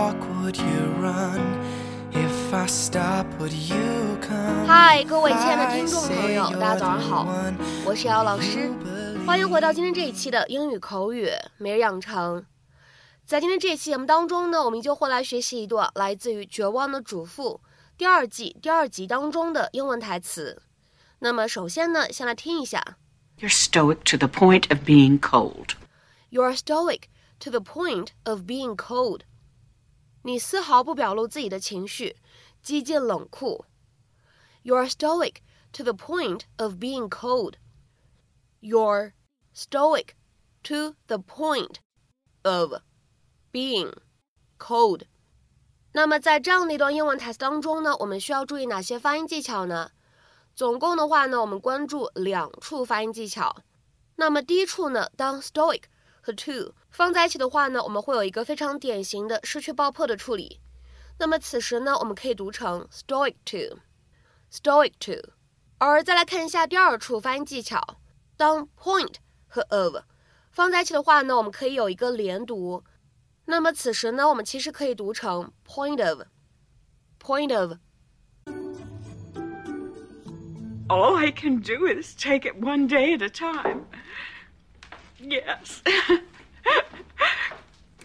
walk, would you run? If I stop, would you come? 嗨，各位亲爱的听众朋友，大家早上好，我是姚老师，欢迎回到今天这一期的英语口语每日养成。在今天这一期节目当中呢，我们依旧会来学习一段来自于《绝望的主妇》第二季第二集当中的英文台词。那么首先呢，先来听一下。You're stoic to the point of being cold. You're stoic to the point of being cold. 你丝毫不表露自己的情绪，激进冷酷。You're stoic to the point of being cold. You're stoic to the point of being cold. 那么在这样的一段英文台词当中呢，我们需要注意哪些发音技巧呢？总共的话呢，我们关注两处发音技巧。那么第一处呢，当 stoic 和 to 放在一起的话呢，我们会有一个非常典型的失去爆破的处理。那么此时呢，我们可以读成 stoic to，stoic to。而再来看一下第二处发音技巧，当 point 和 of 放在一起的话呢，我们可以有一个连读。那么此时呢，我们其实可以读成 point of，point of。All I can do is take it one day at a time. Yes. oh,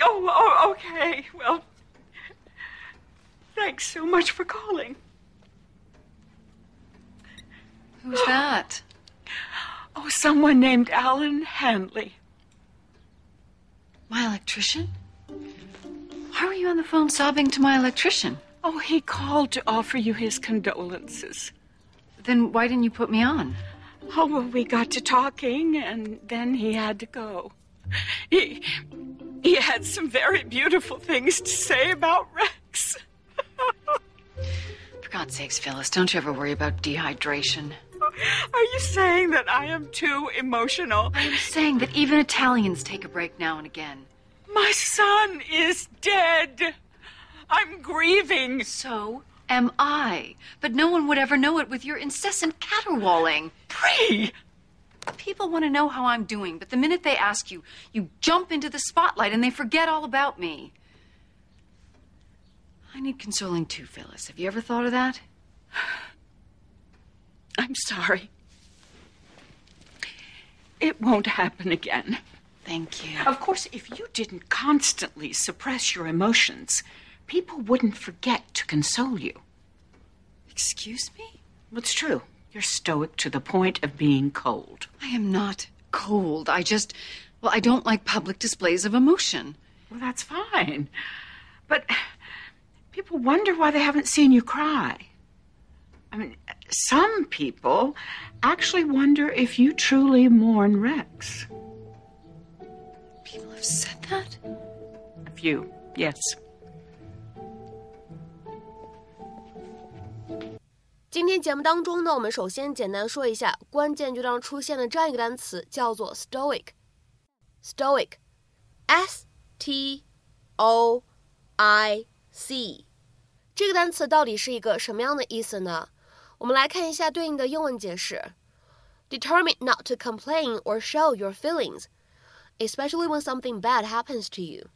oh, okay. Well, thanks so much for calling. Who's that? Oh, someone named Alan Hanley. My electrician? Why were you on the phone sobbing to my electrician? Oh, he called to offer you his condolences. Then why didn't you put me on? Oh, well, we got to talking, and then he had to go. He, he had some very beautiful things to say about Rex. For God's sakes, Phyllis, don't you ever worry about dehydration. Are you saying that I am too emotional? I'm saying that even Italians take a break now and again. My son is dead. I'm grieving. So am I. But no one would ever know it with your incessant caterwauling. Bree! People want to know how I'm doing, but the minute they ask you, you jump into the spotlight and they forget all about me. I need consoling too, Phyllis. Have you ever thought of that? I'm sorry. It won't happen again. Thank you. Of course, if you didn't constantly suppress your emotions, people wouldn't forget to console you. Excuse me? It's true. You're stoic to the point of being cold. I am not cold. I just, well, I don't like public displays of emotion. Well, that's fine. But people wonder why they haven't seen you cry. I mean, some people actually wonder if you truly mourn Rex. People have said that? A few, yes. 今天节目当中呢，我们首先简单说一下关键句当中出现的这样一个单词，叫做 stoic。stoic，s t o i c，这个单词到底是一个什么样的意思呢？我们来看一下对应的英文解释：determined not to complain or show your feelings, especially when something bad happens to you。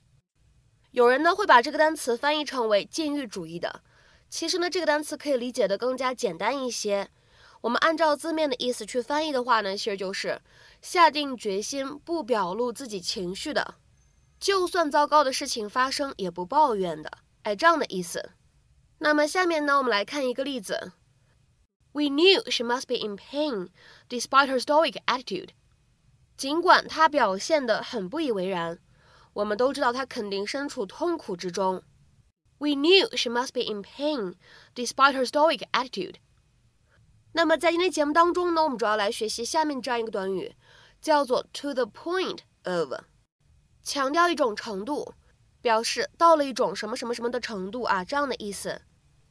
有人呢会把这个单词翻译成为禁欲主义的。其实呢，这个单词可以理解的更加简单一些。我们按照字面的意思去翻译的话呢，其实就是下定决心不表露自己情绪的，就算糟糕的事情发生也不抱怨的，哎，这样的意思。那么下面呢，我们来看一个例子。We knew she must be in pain, despite her stoic attitude. 尽管她表现得很不以为然，我们都知道她肯定身处痛苦之中。We knew she must be in pain, despite her stoic attitude. 那么在今天节目当中呢，我们主要来学习下面这样一个短语，叫做 to the point of，强调一种程度，表示到了一种什么什么什么的程度啊，这样的意思。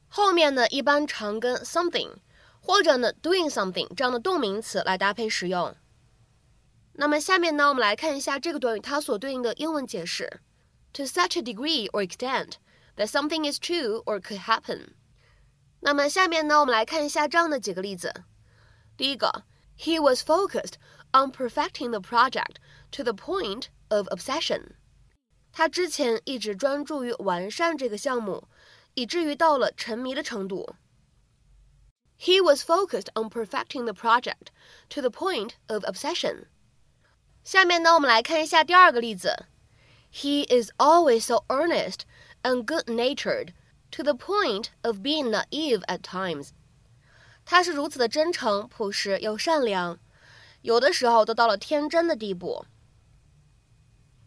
后面呢，一般常跟 something 或者呢 doing something 这样的动名词来搭配使用。那么下面呢，我们来看一下这个短语它所对应的英文解释：to such a degree or extent。 that something is true or could happen。那么下面呢，我们来看一下这样的几个例子。第一个，He was focused on perfecting the project to the point of obsession。 他之前一直专注于完善这个项目，以至于到了沉迷的程度。He was focused on perfecting the project to the point of obsession. 下面呢，我们来看一下第二个例子。He is always so earnest and good-natured to the point of being naive at times. 他是如此的真诚、朴实又善良，有的时候都到了天真的地步。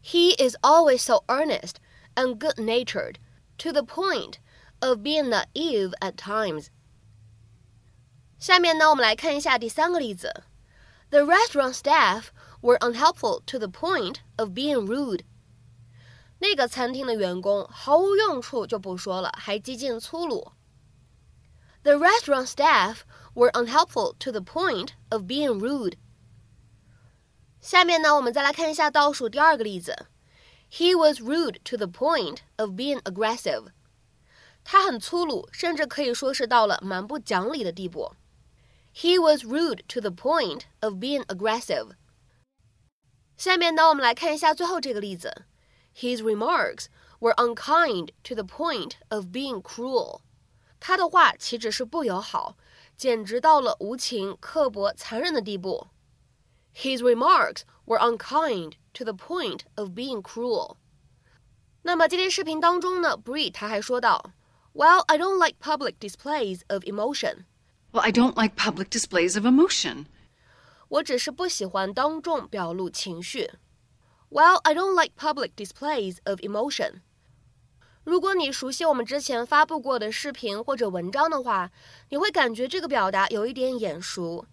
He is always so earnest and good-natured to the point of being naive at times. 下面呢，我们来看一下第三个例子。The restaurant staff were unhelpful to the point of being rude. 那个餐厅的员工毫无用处就不说了，还激进粗鲁。The restaurant staff were unhelpful to the point of being rude. 下面呢，我们再来看一下倒数第二个例子。He was rude to the point of being aggressive. 他很粗鲁，甚至可以说是到了蛮不讲理的地步。He was rude to the point of being aggressive. 下面呢，我们来看一下最后这个例子。 His remarks were unkind to the point of being cruel. 他的话岂止是不友好，简直到了无情、刻薄、残忍的地步。His remarks were unkind to the point of being cruel. 那么今天视频当中呢，Bree 他还说到，Well, I don't like public displays of emotion. Well, I don't like public displays of emotion. 我只是不喜欢当众表露情绪。 Well, I don't like public displays of emotion. 如果你熟悉我们之前发布过的视频或者文章的话，你会感觉这个表达有一点眼熟。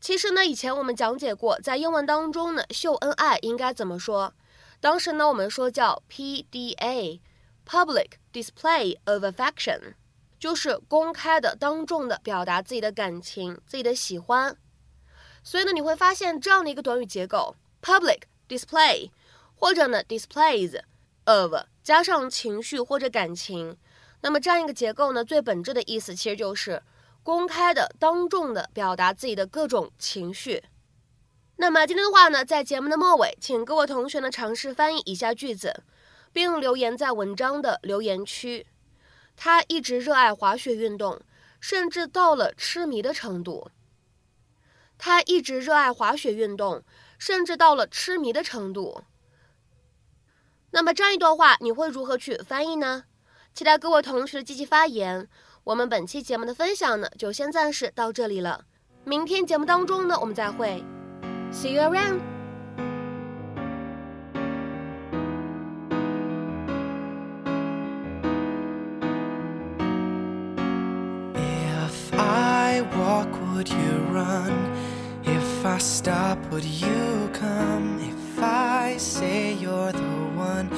其实呢，以前我们讲解过，在英文当中呢，秀恩爱应该怎么说？当时呢，我们说叫 PDA，Public Display of Affection。就是公开的、当众的表达自己的感情、自己的喜欢。所以呢，你会发现这样的一个短语结构：public display，或者呢 displays of 加上情绪或者感情。那么这样一个结构呢，最本质的意思其实就是公开的、当众的表达自己的各种情绪。那么今天的话呢，在节目的末尾，请各位同学呢尝试翻译以下句子，并留言在文章的留言区。他一直热爱滑雪运动，甚至到了痴迷的程度。他一直热爱滑雪运动，甚至到了痴迷的程度。那么这样一段话，你会如何去翻译呢？期待各位同学的积极发言。我们本期节目的分享呢，就先暂时到这里了。明天节目当中呢，我们再会。See you around. would you run? If I stop, would you come? If Say you're the one,